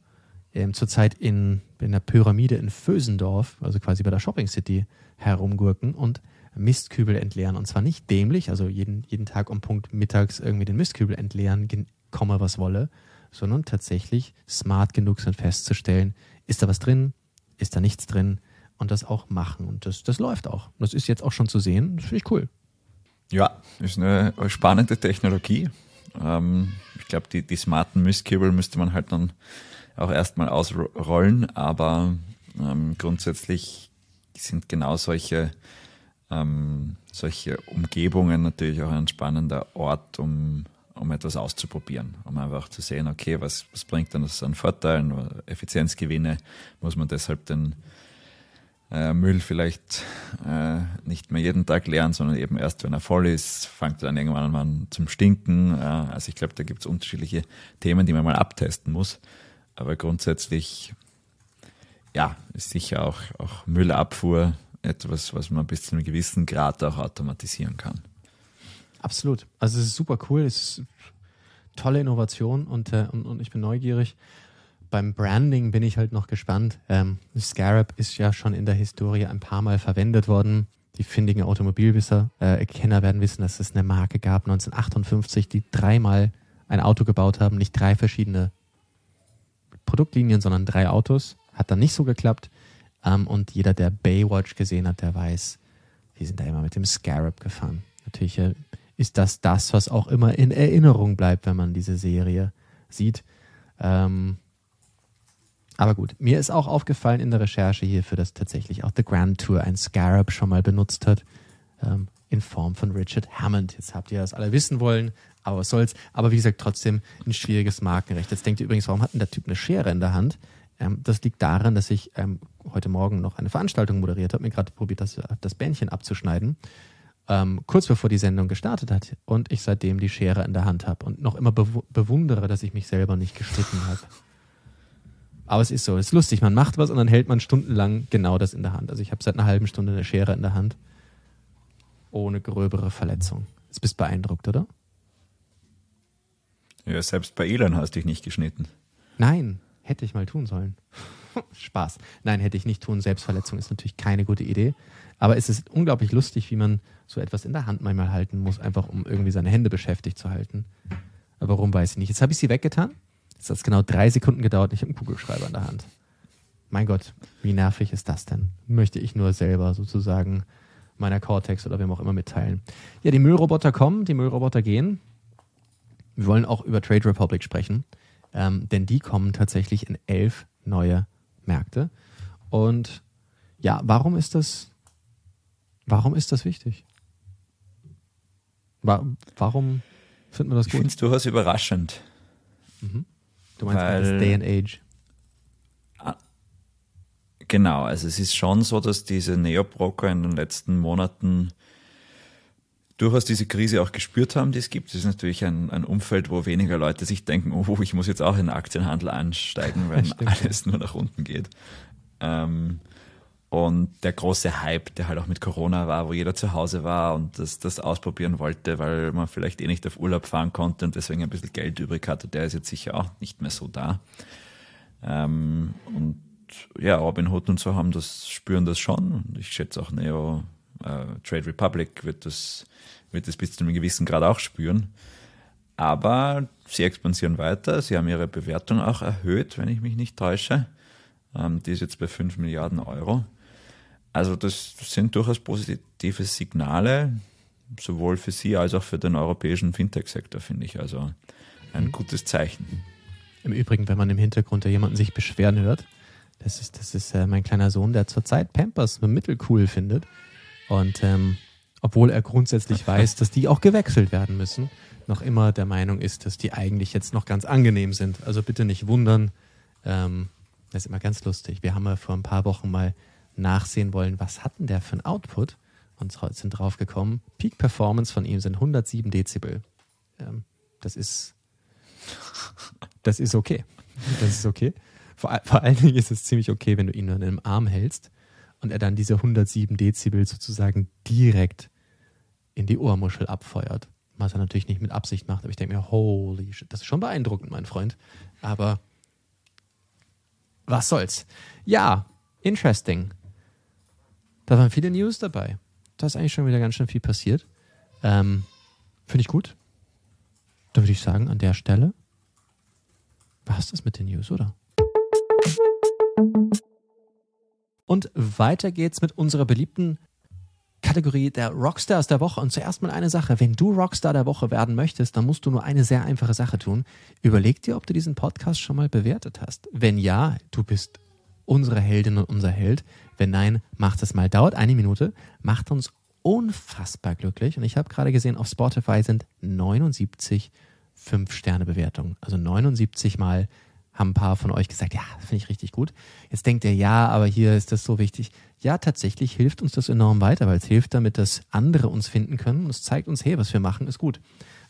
[SPEAKER 1] ähm, zurzeit in, in der Pyramide in Vösendorf, also quasi bei der Shopping City, herumgurken und Mistkübel entleeren. Und zwar nicht dämlich, also jeden, jeden Tag um Punkt mittags irgendwie den Mistkübel entleeren, komme was wolle, sondern tatsächlich smart genug sind festzustellen, ist da was drin, ist da nichts drin und das auch machen. Und das, das läuft auch. Das ist jetzt auch schon zu sehen. Das finde ich cool.
[SPEAKER 2] Ja, ist eine spannende Technologie. Ähm, ich glaube, die, die smarten Mistkübel müsste man halt dann auch erstmal ausrollen, aber ähm, grundsätzlich sind genau solche, ähm, solche Umgebungen natürlich auch ein spannender Ort, um, um etwas auszuprobieren, um einfach zu sehen, okay, was, was bringt denn das an Vorteilen, Effizienzgewinne, muss man deshalb den äh, Müll vielleicht äh, nicht mehr jeden Tag leeren, sondern eben erst, wenn er voll ist, fängt er dann irgendwann an zum Stinken. Äh, also ich glaube, da gibt es unterschiedliche Themen, die man mal abtesten muss. Aber grundsätzlich, ja, ist sicher auch, auch Müllabfuhr etwas, was man bis zu einem gewissen Grad auch automatisieren kann.
[SPEAKER 1] Absolut. Also es ist super cool, es ist tolle Innovation und, äh, und, und ich bin neugierig. Beim Branding bin ich halt noch gespannt. Ähm, Scarab ist ja schon in der Historie ein paar Mal verwendet worden. Die findigen Automobilwisser, äh, Kenner werden wissen, dass es eine Marke gab, 1958, die dreimal ein Auto gebaut haben, nicht drei verschiedene Produktlinien, sondern drei Autos. Hat dann nicht so geklappt. Ähm, und jeder, der Baywatch gesehen hat, der weiß, die sind da immer mit dem Scarab gefahren. Natürlich äh, ist das das, was auch immer in Erinnerung bleibt, wenn man diese Serie sieht. Ähm, aber gut, mir ist auch aufgefallen in der Recherche hierfür, dass tatsächlich auch The Grand Tour ein Scarab schon mal benutzt hat, ähm, in Form von Richard Hammond. Jetzt habt ihr das alle wissen wollen, aber was soll's. Aber wie gesagt, trotzdem ein schwieriges Markenrecht. Jetzt denkt ihr übrigens, warum hat denn der Typ eine Schere in der Hand? Ähm, das liegt daran, dass ich ähm, heute Morgen noch eine Veranstaltung moderiert habe, mir gerade probiert, das, das Bändchen abzuschneiden, ähm, kurz bevor die Sendung gestartet hat und ich seitdem die Schere in der Hand habe und noch immer bewu bewundere, dass ich mich selber nicht geschnitten habe. Aber es ist so, es ist lustig, man macht was und dann hält man stundenlang genau das in der Hand. Also ich habe seit einer halben Stunde eine Schere in der Hand, ohne gröbere Verletzung. Jetzt bist beeindruckt, oder?
[SPEAKER 2] Ja, selbst bei Elon hast du dich nicht geschnitten.
[SPEAKER 1] Nein, hätte ich mal tun sollen. Spaß. Nein, hätte ich nicht tun. Selbstverletzung ist natürlich keine gute Idee. Aber es ist unglaublich lustig, wie man so etwas in der Hand manchmal halten muss, einfach um irgendwie seine Hände beschäftigt zu halten. Aber warum weiß ich nicht. Jetzt habe ich sie weggetan. Jetzt hat es genau drei Sekunden gedauert ich habe einen Kugelschreiber in der Hand. Mein Gott, wie nervig ist das denn? Möchte ich nur selber sozusagen meiner Cortex oder wem auch immer mitteilen. Ja, die Müllroboter kommen, die Müllroboter gehen. Wir wollen auch über Trade Republic sprechen, ähm, denn die kommen tatsächlich in elf neue Märkte. Und ja, warum ist das, warum ist das wichtig? Wa warum finden wir das
[SPEAKER 2] Ich finde
[SPEAKER 1] gut?
[SPEAKER 2] es durchaus überraschend.
[SPEAKER 1] Mhm. Du meinst Weil, das Day and Age.
[SPEAKER 2] Ah, genau, also es ist schon so, dass diese Neobroker in den letzten Monaten durchaus diese Krise auch gespürt haben, die es gibt. Es ist natürlich ein, ein Umfeld, wo weniger Leute sich denken, oh, ich muss jetzt auch in den Aktienhandel einsteigen, wenn alles nur nach unten geht. Ähm, und der große Hype, der halt auch mit Corona war, wo jeder zu Hause war und das, das ausprobieren wollte, weil man vielleicht eh nicht auf Urlaub fahren konnte und deswegen ein bisschen Geld übrig hatte, der ist jetzt sicher auch nicht mehr so da. Ähm, und ja, Robin Hood und so haben das, spüren das schon. Und ich schätze auch Neo äh, Trade Republic wird das, wird das bis zu einem gewissen Grad auch spüren. Aber sie expandieren weiter, sie haben ihre Bewertung auch erhöht, wenn ich mich nicht täusche. Ähm, die ist jetzt bei 5 Milliarden Euro. Also das sind durchaus positive Signale, sowohl für Sie als auch für den europäischen Fintech-Sektor, finde ich. Also ein mhm. gutes Zeichen.
[SPEAKER 1] Im Übrigen, wenn man im Hintergrund da jemanden sich beschweren hört, das ist, das ist äh, mein kleiner Sohn, der zurzeit Pampers mittelcool findet. Und ähm, obwohl er grundsätzlich weiß, dass die auch gewechselt werden müssen, noch immer der Meinung ist, dass die eigentlich jetzt noch ganz angenehm sind. Also bitte nicht wundern. Ähm, das ist immer ganz lustig. Wir haben ja vor ein paar Wochen mal nachsehen wollen, was hat denn der für ein Output und sind drauf gekommen, Peak Performance von ihm sind 107 Dezibel. Ähm, das ist, das ist okay. Das ist okay. Vor, vor allen Dingen ist es ziemlich okay, wenn du ihn nur in einem Arm hältst und er dann diese 107 Dezibel sozusagen direkt in die Ohrmuschel abfeuert. Was er natürlich nicht mit Absicht macht, aber ich denke mir, holy shit, das ist schon beeindruckend, mein Freund. Aber was soll's? Ja, interesting. Da waren viele News dabei. Da ist eigentlich schon wieder ganz schön viel passiert. Ähm, Finde ich gut. Da würde ich sagen, an der Stelle war es das mit den News, oder? Und weiter geht's mit unserer beliebten Kategorie der Rockstars der Woche. Und zuerst mal eine Sache. Wenn du Rockstar der Woche werden möchtest, dann musst du nur eine sehr einfache Sache tun. Überleg dir, ob du diesen Podcast schon mal bewertet hast. Wenn ja, du bist unsere Heldin und unser Held. Wenn nein, macht es mal. Dauert eine Minute, macht uns unfassbar glücklich. Und ich habe gerade gesehen, auf Spotify sind 79 5-Sterne-Bewertungen. Also 79 Mal haben ein paar von euch gesagt, ja, finde ich richtig gut. Jetzt denkt ihr, ja, aber hier ist das so wichtig. Ja, tatsächlich hilft uns das enorm weiter, weil es hilft damit, dass andere uns finden können und es zeigt uns, hey, was wir machen, ist gut.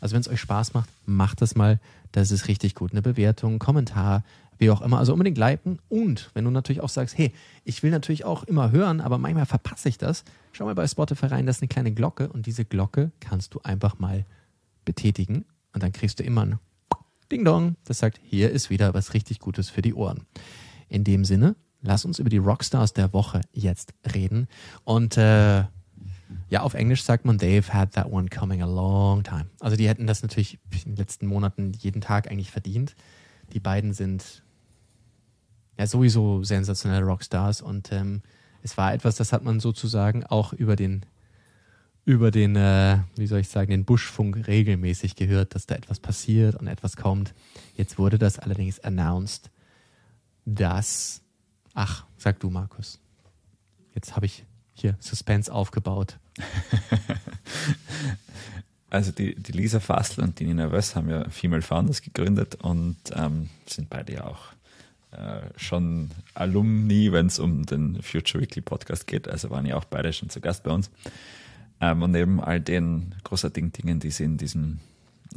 [SPEAKER 1] Also wenn es euch Spaß macht, macht das mal. Das ist richtig gut. Eine Bewertung, Kommentar, wie auch immer. Also unbedingt liken. Und wenn du natürlich auch sagst, hey, ich will natürlich auch immer hören, aber manchmal verpasse ich das, schau mal bei Spotify rein, das ist eine kleine Glocke und diese Glocke kannst du einfach mal betätigen und dann kriegst du immer ein Ding Dong, das sagt, hier ist wieder was richtig Gutes für die Ohren. In dem Sinne, lass uns über die Rockstars der Woche jetzt reden. Und äh, ja, auf Englisch sagt man, they've had that one coming a long time. Also die hätten das natürlich in den letzten Monaten jeden Tag eigentlich verdient. Die beiden sind ja sowieso sensationelle Rockstars und ähm, es war etwas, das hat man sozusagen auch über den über den, äh, wie soll ich sagen, den Buschfunk regelmäßig gehört, dass da etwas passiert und etwas kommt. Jetzt wurde das allerdings announced, dass, ach, sag du, Markus. Jetzt habe ich hier Suspense aufgebaut.
[SPEAKER 2] also die, die Lisa Fassel und die Nina Wöss haben ja Female Founders gegründet und ähm, sind beide ja auch äh, schon Alumni, wenn es um den Future Weekly Podcast geht. Also waren ja auch beide schon zu Gast bei uns. Ähm, und neben all den großartigen Dingen, die sie in diesem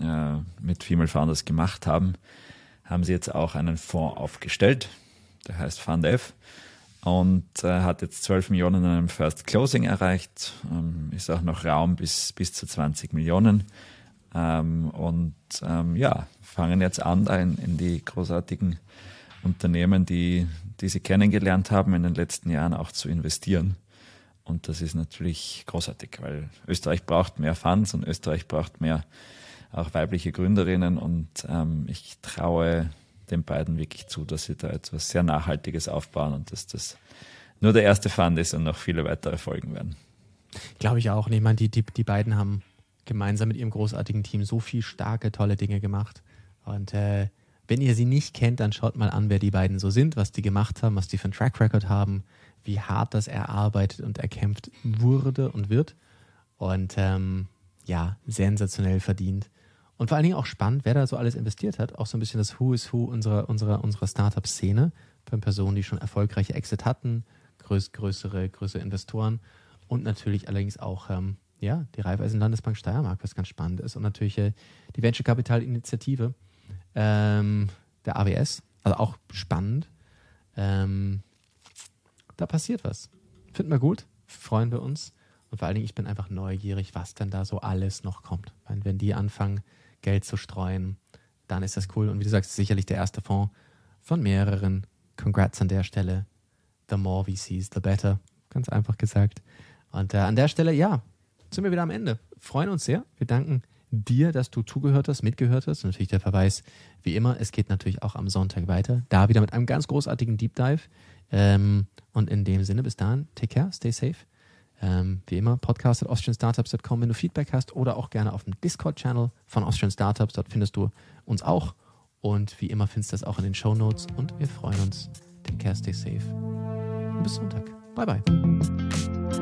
[SPEAKER 2] äh, mit Female Founders gemacht haben, haben sie jetzt auch einen Fonds aufgestellt, der heißt FundF und äh, hat jetzt 12 Millionen in einem First Closing erreicht, ähm, ist auch noch Raum bis, bis zu 20 Millionen ähm, und ähm, ja, fangen jetzt an, in, in die großartigen Unternehmen, die, die sie kennengelernt haben in den letzten Jahren auch zu investieren. Und das ist natürlich großartig, weil Österreich braucht mehr Fans und Österreich braucht mehr auch weibliche Gründerinnen. Und ähm, ich traue den beiden wirklich zu, dass sie da etwas sehr Nachhaltiges aufbauen und dass das nur der erste Fund ist und noch viele weitere folgen werden.
[SPEAKER 1] Glaube ich auch. Ich meine, die, die, die beiden haben gemeinsam mit ihrem großartigen Team so viel starke, tolle Dinge gemacht. Und äh, wenn ihr sie nicht kennt, dann schaut mal an, wer die beiden so sind, was die gemacht haben, was die für einen Track Record haben wie hart das erarbeitet und erkämpft wurde und wird. Und ähm, ja, sensationell verdient. Und vor allen Dingen auch spannend, wer da so alles investiert hat. Auch so ein bisschen das Who is Who unserer, unserer, unserer Startup-Szene. Von Personen, die schon erfolgreiche Exit hatten, größ, größere, größere Investoren. Und natürlich allerdings auch ähm, ja, die Raiffeisen Landesbank Steiermark, was ganz spannend ist. Und natürlich äh, die Venture Capital Initiative ähm, der AWS, also auch spannend. Ähm, da passiert was. Finden wir gut, freuen wir uns. Und vor allen Dingen, ich bin einfach neugierig, was denn da so alles noch kommt. Weil wenn die anfangen, Geld zu streuen, dann ist das cool. Und wie du sagst, sicherlich der erste Fonds von mehreren. Congrats an der Stelle. The more VCs, the better. Ganz einfach gesagt. Und äh, an der Stelle, ja, sind wir wieder am Ende. Freuen uns sehr. Wir danken dir, dass du zugehört hast, mitgehört hast. Und natürlich der Verweis, wie immer, es geht natürlich auch am Sonntag weiter. Da wieder mit einem ganz großartigen Deep Dive. Ähm, und in dem Sinne, bis dahin, take care, stay safe. Ähm, wie immer, podcast at austrianstartups.com, wenn du Feedback hast oder auch gerne auf dem Discord-Channel von Austrian Startups. Dort findest du uns auch. Und wie immer findest du das auch in den Show Notes. Und wir freuen uns. Take care, stay safe. Und bis Sonntag. Bye, bye.